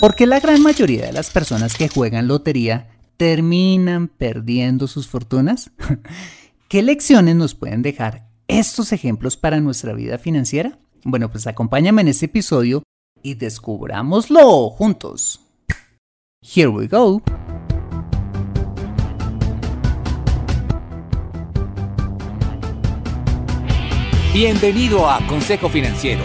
Porque la gran mayoría de las personas que juegan lotería terminan perdiendo sus fortunas. ¿Qué lecciones nos pueden dejar estos ejemplos para nuestra vida financiera? Bueno, pues acompáñame en este episodio y descubrámoslo juntos. Here we go. Bienvenido a Consejo Financiero,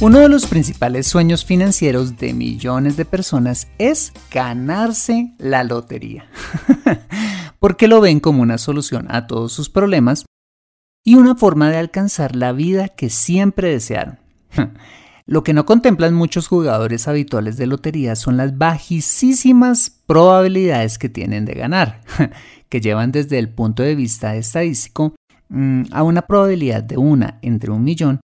Uno de los principales sueños financieros de millones de personas es ganarse la lotería, porque lo ven como una solución a todos sus problemas y una forma de alcanzar la vida que siempre desearon. Lo que no contemplan muchos jugadores habituales de lotería son las bajísimas probabilidades que tienen de ganar, que llevan desde el punto de vista estadístico mm, a una probabilidad de una entre un millón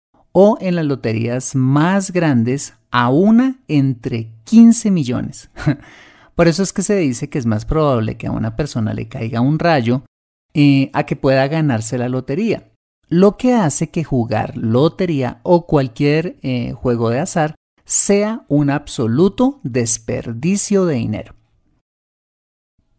o en las loterías más grandes a una entre 15 millones. Por eso es que se dice que es más probable que a una persona le caiga un rayo eh, a que pueda ganarse la lotería lo que hace que jugar lotería o cualquier eh, juego de azar sea un absoluto desperdicio de dinero.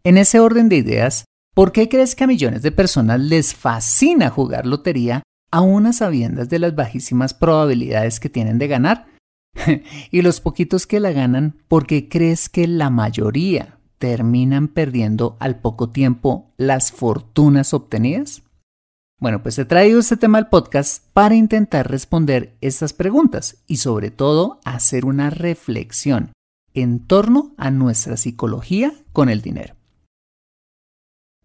En ese orden de ideas, ¿por qué crees que a millones de personas les fascina jugar lotería a unas sabiendas de las bajísimas probabilidades que tienen de ganar? y los poquitos que la ganan, ¿por qué crees que la mayoría terminan perdiendo al poco tiempo las fortunas obtenidas? Bueno, pues he traído este tema al podcast para intentar responder estas preguntas y sobre todo hacer una reflexión en torno a nuestra psicología con el dinero.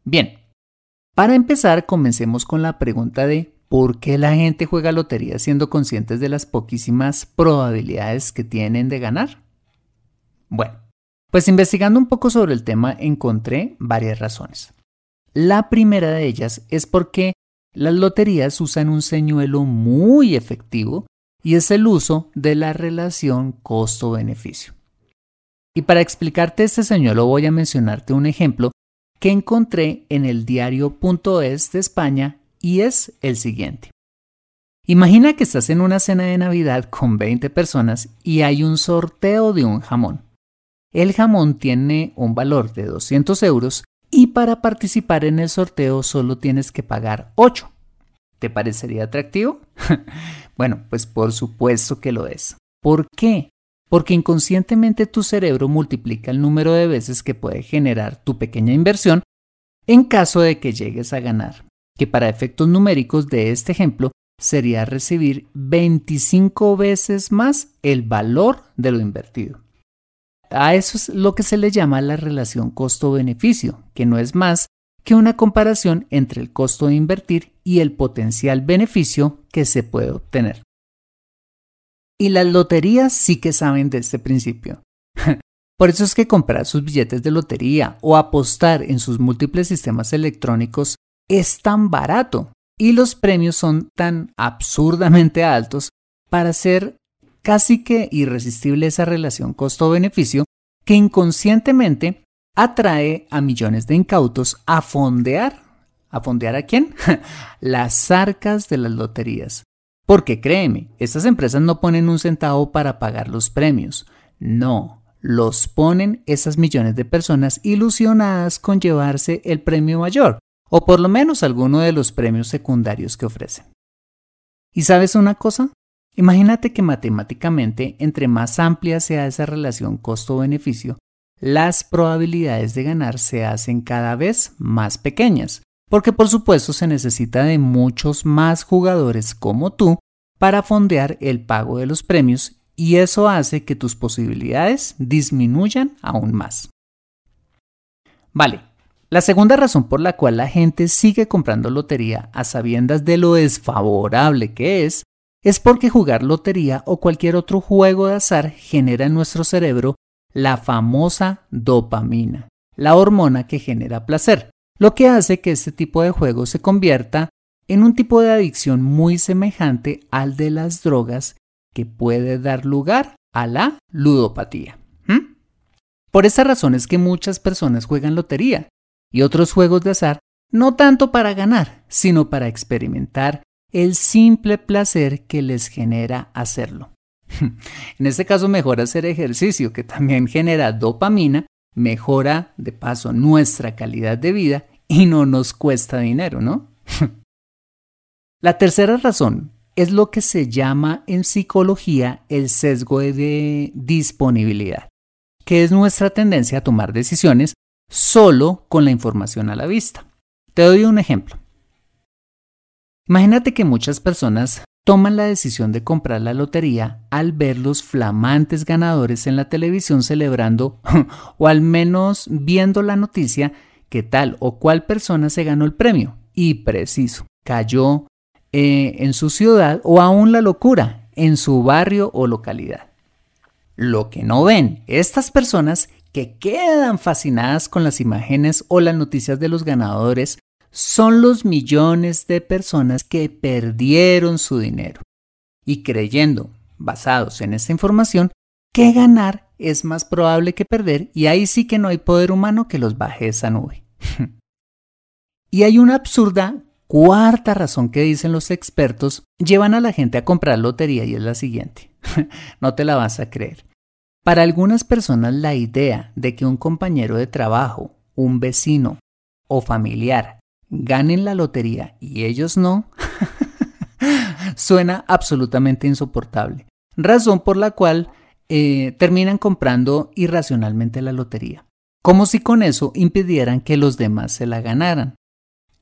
Bien, para empezar comencemos con la pregunta de ¿por qué la gente juega lotería siendo conscientes de las poquísimas probabilidades que tienen de ganar? Bueno, pues investigando un poco sobre el tema encontré varias razones. La primera de ellas es porque las loterías usan un señuelo muy efectivo y es el uso de la relación costo-beneficio. Y para explicarte este señuelo voy a mencionarte un ejemplo que encontré en el diario.es de España y es el siguiente. Imagina que estás en una cena de Navidad con 20 personas y hay un sorteo de un jamón. El jamón tiene un valor de 200 euros y para participar en el sorteo solo tienes que pagar 8. ¿Te parecería atractivo? bueno, pues por supuesto que lo es. ¿Por qué? Porque inconscientemente tu cerebro multiplica el número de veces que puede generar tu pequeña inversión en caso de que llegues a ganar, que para efectos numéricos de este ejemplo sería recibir 25 veces más el valor de lo invertido. A eso es lo que se le llama la relación costo-beneficio, que no es más que una comparación entre el costo de invertir y el potencial beneficio que se puede obtener. Y las loterías sí que saben de este principio. Por eso es que comprar sus billetes de lotería o apostar en sus múltiples sistemas electrónicos es tan barato y los premios son tan absurdamente altos para hacer casi que irresistible esa relación costo-beneficio que inconscientemente atrae a millones de incautos a fondear. ¿A fondear a quién? Las arcas de las loterías. Porque créeme, estas empresas no ponen un centavo para pagar los premios. No, los ponen esas millones de personas ilusionadas con llevarse el premio mayor, o por lo menos alguno de los premios secundarios que ofrecen. ¿Y sabes una cosa? Imagínate que matemáticamente, entre más amplia sea esa relación costo-beneficio, las probabilidades de ganar se hacen cada vez más pequeñas, porque por supuesto se necesita de muchos más jugadores como tú para fondear el pago de los premios y eso hace que tus posibilidades disminuyan aún más. Vale, la segunda razón por la cual la gente sigue comprando lotería a sabiendas de lo desfavorable que es, es porque jugar lotería o cualquier otro juego de azar genera en nuestro cerebro la famosa dopamina, la hormona que genera placer lo que hace que este tipo de juego se convierta en un tipo de adicción muy semejante al de las drogas que puede dar lugar a la ludopatía. Por esa razón es que muchas personas juegan lotería y otros juegos de azar no tanto para ganar, sino para experimentar el simple placer que les genera hacerlo. en este caso mejor hacer ejercicio que también genera dopamina mejora de paso nuestra calidad de vida y no nos cuesta dinero, ¿no? La tercera razón es lo que se llama en psicología el sesgo de disponibilidad, que es nuestra tendencia a tomar decisiones solo con la información a la vista. Te doy un ejemplo. Imagínate que muchas personas toman la decisión de comprar la lotería al ver los flamantes ganadores en la televisión celebrando o al menos viendo la noticia que tal o cual persona se ganó el premio. Y preciso, cayó eh, en su ciudad o aún la locura en su barrio o localidad. Lo que no ven estas personas que quedan fascinadas con las imágenes o las noticias de los ganadores son los millones de personas que perdieron su dinero y creyendo, basados en esta información, que ganar es más probable que perder y ahí sí que no hay poder humano que los baje esa nube. y hay una absurda cuarta razón que dicen los expertos llevan a la gente a comprar lotería y es la siguiente. no te la vas a creer. Para algunas personas la idea de que un compañero de trabajo, un vecino o familiar ganen la lotería y ellos no, suena absolutamente insoportable. Razón por la cual eh, terminan comprando irracionalmente la lotería, como si con eso impidieran que los demás se la ganaran.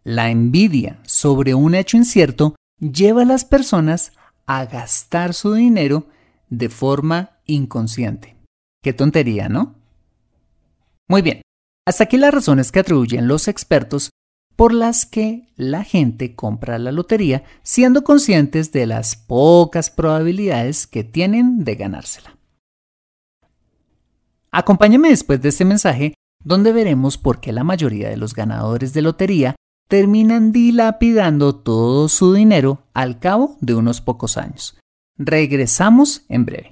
La envidia sobre un hecho incierto lleva a las personas a gastar su dinero de forma inconsciente. Qué tontería, ¿no? Muy bien, hasta aquí las razones que atribuyen los expertos por las que la gente compra la lotería siendo conscientes de las pocas probabilidades que tienen de ganársela. Acompáñame después de este mensaje donde veremos por qué la mayoría de los ganadores de lotería terminan dilapidando todo su dinero al cabo de unos pocos años. Regresamos en breve.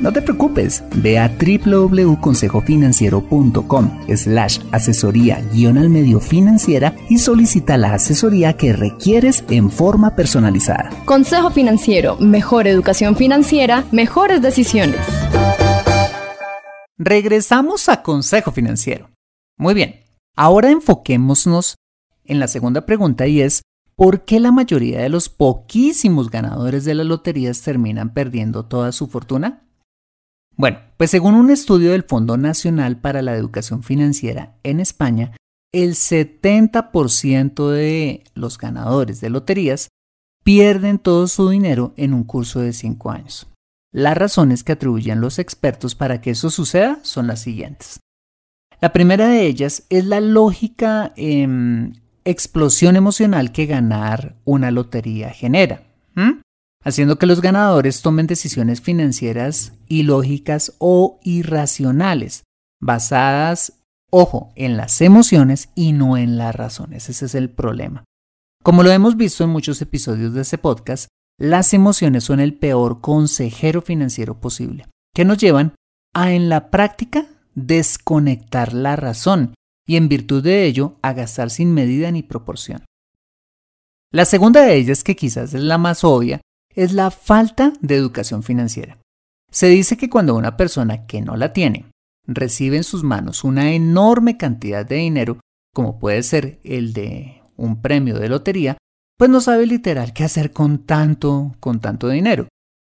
no te preocupes, ve a www.consejofinanciero.com slash asesoría guion al medio financiera y solicita la asesoría que requieres en forma personalizada. Consejo Financiero, mejor educación financiera, mejores decisiones. regresamos a Consejo Financiero. Muy bien, ahora enfoquémonos en la segunda pregunta y es, ¿por qué la mayoría de los poquísimos ganadores de las loterías terminan perdiendo toda su fortuna? Bueno, pues según un estudio del Fondo Nacional para la Educación Financiera en España, el 70% de los ganadores de loterías pierden todo su dinero en un curso de 5 años. Las razones que atribuyen los expertos para que eso suceda son las siguientes. La primera de ellas es la lógica em, explosión emocional que ganar una lotería genera haciendo que los ganadores tomen decisiones financieras ilógicas o irracionales, basadas, ojo, en las emociones y no en las razones. Ese es el problema. Como lo hemos visto en muchos episodios de este podcast, las emociones son el peor consejero financiero posible, que nos llevan a en la práctica desconectar la razón y en virtud de ello a gastar sin medida ni proporción. La segunda de ellas, que quizás es la más obia, es la falta de educación financiera. Se dice que cuando una persona que no la tiene recibe en sus manos una enorme cantidad de dinero, como puede ser el de un premio de lotería, pues no sabe literal qué hacer con tanto, con tanto dinero.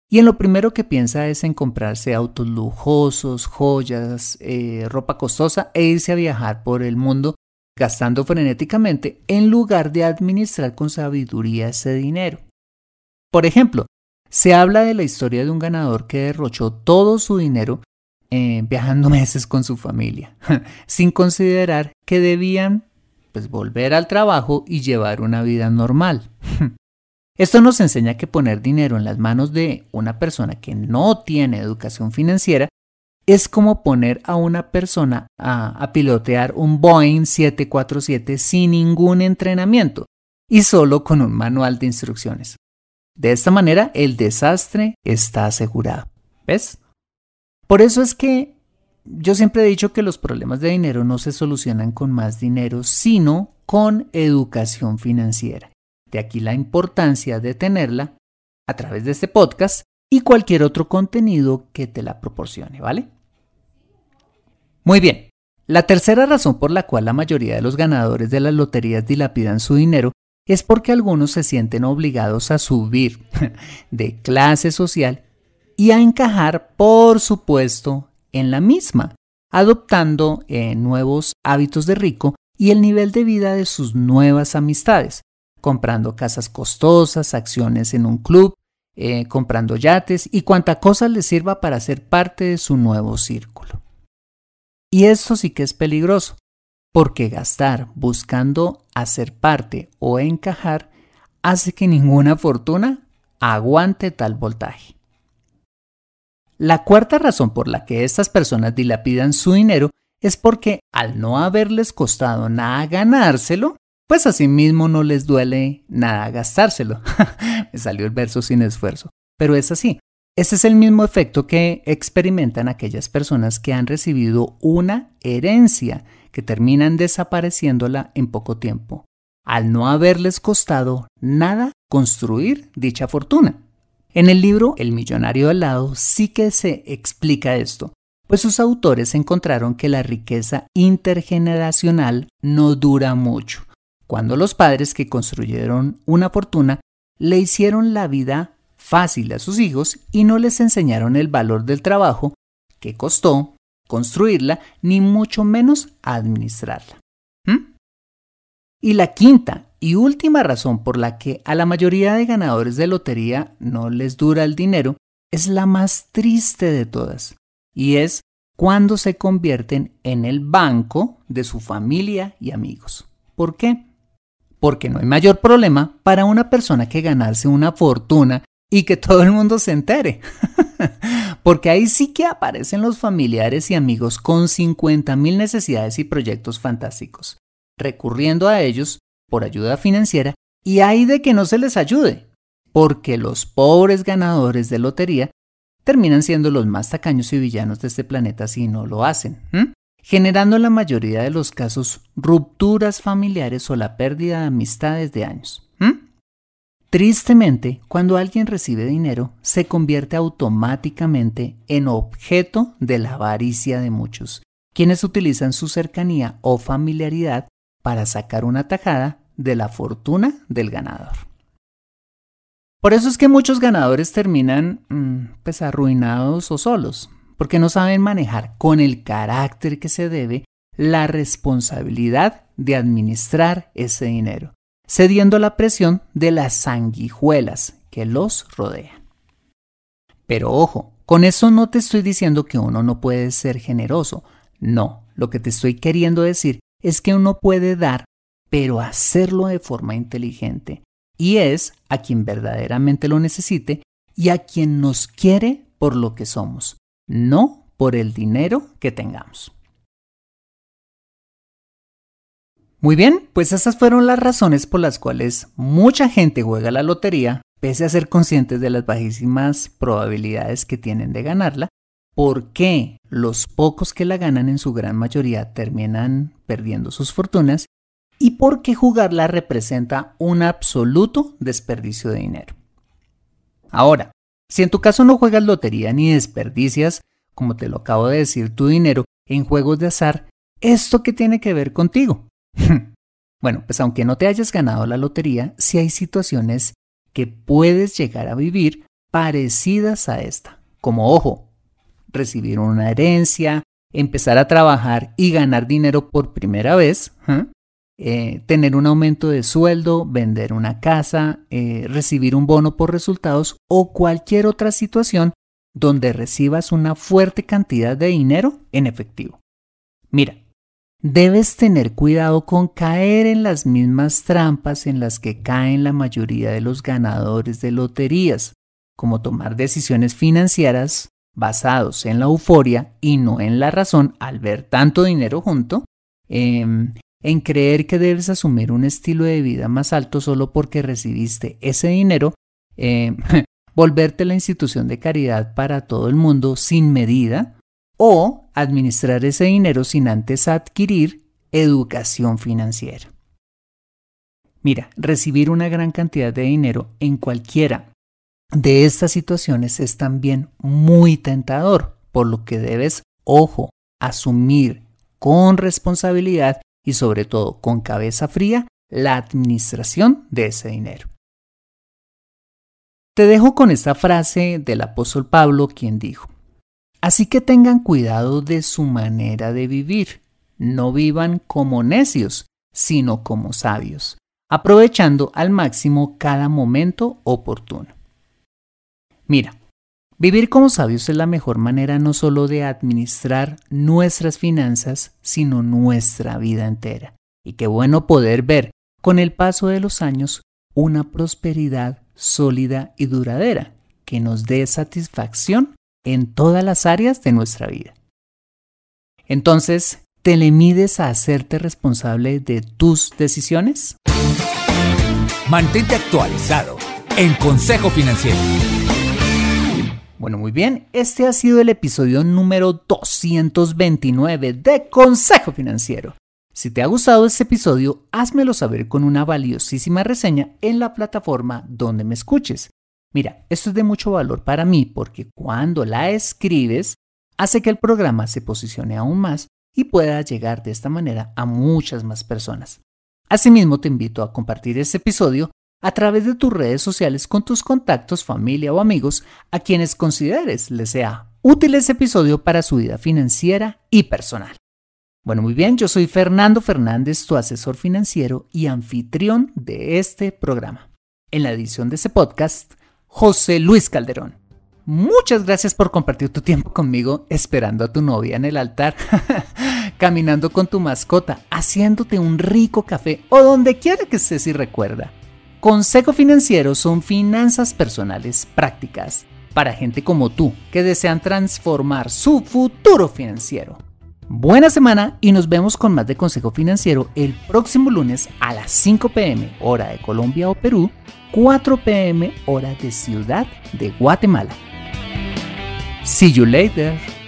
Y en lo primero que piensa es en comprarse autos lujosos, joyas, eh, ropa costosa e irse a viajar por el mundo gastando frenéticamente en lugar de administrar con sabiduría ese dinero. Por ejemplo, se habla de la historia de un ganador que derrochó todo su dinero eh, viajando meses con su familia, sin considerar que debían pues, volver al trabajo y llevar una vida normal. Esto nos enseña que poner dinero en las manos de una persona que no tiene educación financiera es como poner a una persona a, pilotear un Boeing 747 sin ningún entrenamiento y solo con un manual de instrucciones. De esta manera, el desastre está asegurado. ¿Ves? Por eso es que yo siempre he dicho que los problemas de dinero no se solucionan con más dinero, sino con educación financiera. De aquí la importancia de tenerla a través de este podcast y cualquier otro contenido que te la proporcione, ¿vale? Muy bien. La tercera razón por la cual la mayoría de los ganadores de las loterías dilapidan su dinero es porque algunos se sienten obligados a subir de clase social y a encajar, por supuesto, en la misma, adoptando eh, nuevos hábitos de rico y el nivel de vida de sus nuevas amistades, comprando casas costosas, acciones en un club, eh, comprando yates y cuanta cosa les sirva para ser parte de su nuevo círculo. Y esto sí que es peligroso, porque gastar buscando hacer parte o encajar hace que ninguna fortuna aguante tal voltaje. La cuarta razón por la que estas personas dilapidan su dinero es porque al no haberles costado nada ganárselo, pues asimismo no les duele nada gastárselo. Me salió el verso sin esfuerzo, pero es así. Ese es el mismo efecto que experimentan aquellas personas que han recibido una herencia que terminan desapareciéndola en poco tiempo, al no haberles costado nada construir dicha fortuna. En el libro El millonario al lado sí que se explica esto, pues sus autores encontraron que la riqueza intergeneracional no dura mucho, cuando los padres que construyeron una fortuna le hicieron la vida fácil a sus hijos y no les enseñaron el valor del trabajo que costó construirla, ni mucho menos administrarla. ¿Mm? Y la quinta y última razón por la que a la mayoría de ganadores de lotería no les dura el dinero es la más triste de todas, y es cuando se convierten en el banco de su familia y amigos. ¿Por qué? Porque no hay mayor problema para una persona que ganarse una fortuna y que todo el mundo se entere. Porque ahí sí que aparecen los familiares y amigos con 50 mil necesidades y proyectos fantásticos, recurriendo a ellos por ayuda financiera y hay de que no se les ayude, porque los pobres ganadores de lotería terminan siendo los más tacaños y villanos de este planeta si no lo hacen, generando en la mayoría de los casos rupturas familiares o la pérdida de amistades de años. Tristemente, cuando alguien recibe dinero, se convierte automáticamente en objeto de la avaricia de muchos, quienes utilizan su cercanía o familiaridad para sacar una tajada de la fortuna del ganador. Por eso es que muchos ganadores terminan mm, pues arruinados o solos, porque no saben manejar con el carácter que se debe la responsabilidad de administrar ese dinero cediendo a la presión de las sanguijuelas que los rodean. Pero ojo, con eso no te estoy diciendo que uno no puede ser generoso. No, lo que te estoy queriendo decir es que uno puede dar, pero hacerlo de forma inteligente. Y es a quien verdaderamente lo necesite y a quien nos quiere por lo que somos, no por el dinero que tengamos. Muy bien, pues esas fueron las razones por las cuales mucha gente juega la lotería, pese a ser conscientes de las bajísimas probabilidades que tienen de ganarla, por qué los pocos que la ganan en su gran mayoría terminan perdiendo sus fortunas y por qué jugarla representa un absoluto desperdicio de dinero. Ahora, si en tu caso no juegas lotería ni desperdicias, como te lo acabo de decir, tu dinero en juegos de azar, ¿esto qué tiene que ver contigo? bueno, pues aunque no te hayas ganado la lotería, sí hay situaciones que puedes llegar a vivir parecidas a esta. Como ojo, recibir una herencia, empezar a trabajar y ganar dinero por primera vez, eh, tener un aumento de sueldo, vender una casa, eh, recibir un bono por resultados o cualquier otra situación donde recibas una fuerte cantidad de dinero en efectivo. Mira, Debes tener cuidado con caer en las mismas trampas en las que caen la mayoría de los ganadores de loterías, como tomar decisiones financieras basados en la euforia y no en la razón al ver tanto dinero junto, em, en creer que debes asumir un estilo de vida más alto solo porque recibiste ese dinero, em, volverte la institución de caridad para todo el mundo sin medida, o administrar ese dinero sin antes adquirir educación financiera. Mira, recibir una gran cantidad de dinero en cualquiera de estas situaciones es también muy tentador, por lo que debes, ojo, asumir con responsabilidad y sobre todo con cabeza fría la administración de ese dinero. Te dejo con esta frase del apóstol Pablo, quien dijo, Así que tengan cuidado de su manera de vivir. No vivan como necios, sino como sabios, aprovechando al máximo cada momento oportuno. Mira, vivir como sabios es la mejor manera no solo de administrar nuestras finanzas, sino nuestra vida entera. Y qué bueno poder ver con el paso de los años una prosperidad sólida y duradera que nos dé satisfacción en todas las áreas de nuestra vida. Entonces, ¿te le mides a hacerte responsable de tus decisiones? Mantente actualizado en Consejo Financiero. Bueno, muy bien, este ha sido el episodio número 229 de Consejo Financiero. Si te ha gustado este episodio, házmelo saber con una valiosísima reseña en la plataforma donde me escuches. Mira, esto es de mucho valor para mí porque cuando la escribes hace que el programa se posicione aún más y pueda llegar de esta manera a muchas más personas. Asimismo, te invito a compartir este episodio a través de tus redes sociales con tus contactos, familia o amigos a quienes consideres les sea útil este episodio para su vida financiera y personal. Bueno, muy bien, yo soy Fernando Fernández, tu asesor financiero y anfitrión de este programa. En la edición de este podcast José Luis Calderón. Muchas gracias por compartir tu tiempo conmigo esperando a tu novia en el altar, caminando con tu mascota, haciéndote un rico café o donde quiera que estés y recuerda. Consejo Financiero son finanzas personales prácticas para gente como tú que desean transformar su futuro financiero. Buena semana y nos vemos con más de Consejo Financiero el próximo lunes a las 5 pm hora de Colombia o Perú 4 pm hora de Ciudad de Guatemala. See you later.